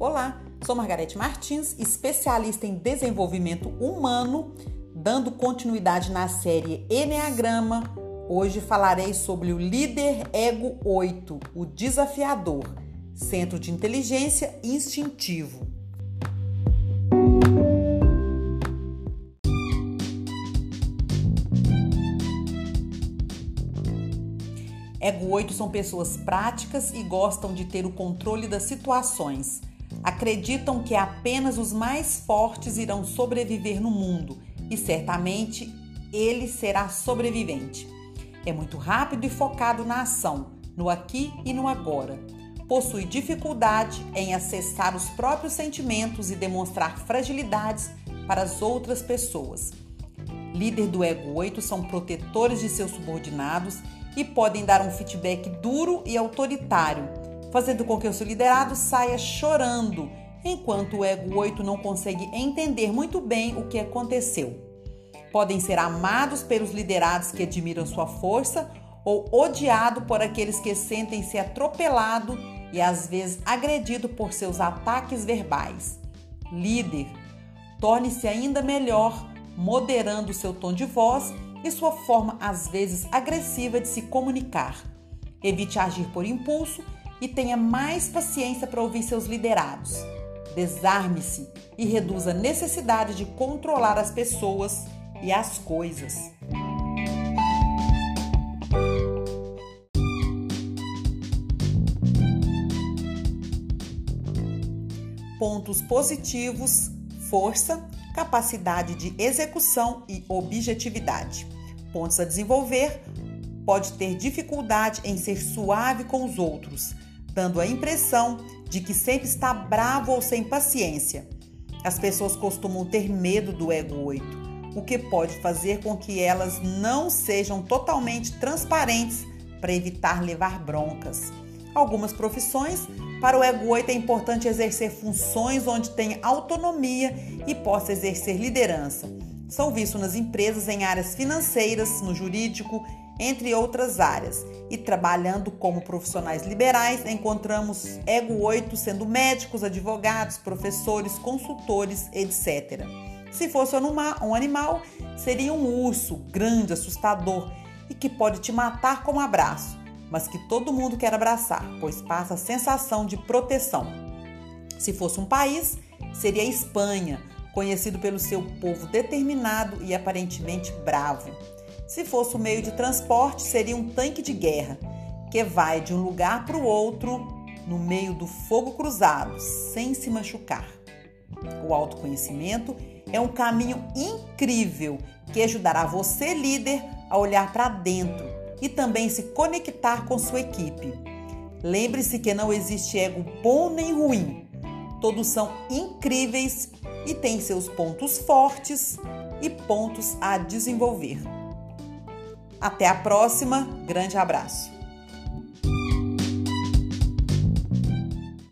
Olá, sou Margarete Martins, especialista em desenvolvimento humano, dando continuidade na série Enneagrama. Hoje falarei sobre o líder ego 8, o desafiador, centro de inteligência instintivo. Ego 8 são pessoas práticas e gostam de ter o controle das situações Acreditam que apenas os mais fortes irão sobreviver no mundo e certamente ele será sobrevivente. É muito rápido e focado na ação, no aqui e no agora. Possui dificuldade em acessar os próprios sentimentos e demonstrar fragilidades para as outras pessoas. Líder do ego 8 são protetores de seus subordinados e podem dar um feedback duro e autoritário fazendo com que o seu liderado saia chorando, enquanto o ego 8 não consegue entender muito bem o que aconteceu. Podem ser amados pelos liderados que admiram sua força ou odiado por aqueles que sentem-se atropelado e às vezes agredido por seus ataques verbais. Líder, torne-se ainda melhor moderando seu tom de voz e sua forma às vezes agressiva de se comunicar. Evite agir por impulso e tenha mais paciência para ouvir seus liderados. Desarme-se e reduza a necessidade de controlar as pessoas e as coisas. Pontos positivos: força, capacidade de execução e objetividade. Pontos a desenvolver: pode ter dificuldade em ser suave com os outros, dando a impressão de que sempre está bravo ou sem paciência. As pessoas costumam ter medo do ego 8, o que pode fazer com que elas não sejam totalmente transparentes para evitar levar broncas. Algumas profissões, para o ego 8 é importante exercer funções onde tenha autonomia e possa exercer liderança. São vistos nas empresas em áreas financeiras, no jurídico entre outras áreas. E trabalhando como profissionais liberais, encontramos Ego 8 sendo médicos, advogados, professores, consultores, etc. Se fosse um animal, seria um urso grande, assustador e que pode te matar com um abraço, mas que todo mundo quer abraçar, pois passa a sensação de proteção. Se fosse um país, seria a Espanha, conhecido pelo seu povo determinado e aparentemente bravo. Se fosse o um meio de transporte, seria um tanque de guerra, que vai de um lugar para o outro no meio do fogo cruzado, sem se machucar. O autoconhecimento é um caminho incrível que ajudará você, líder, a olhar para dentro e também se conectar com sua equipe. Lembre-se que não existe ego bom nem ruim. Todos são incríveis e têm seus pontos fortes e pontos a desenvolver. Até a próxima, grande abraço.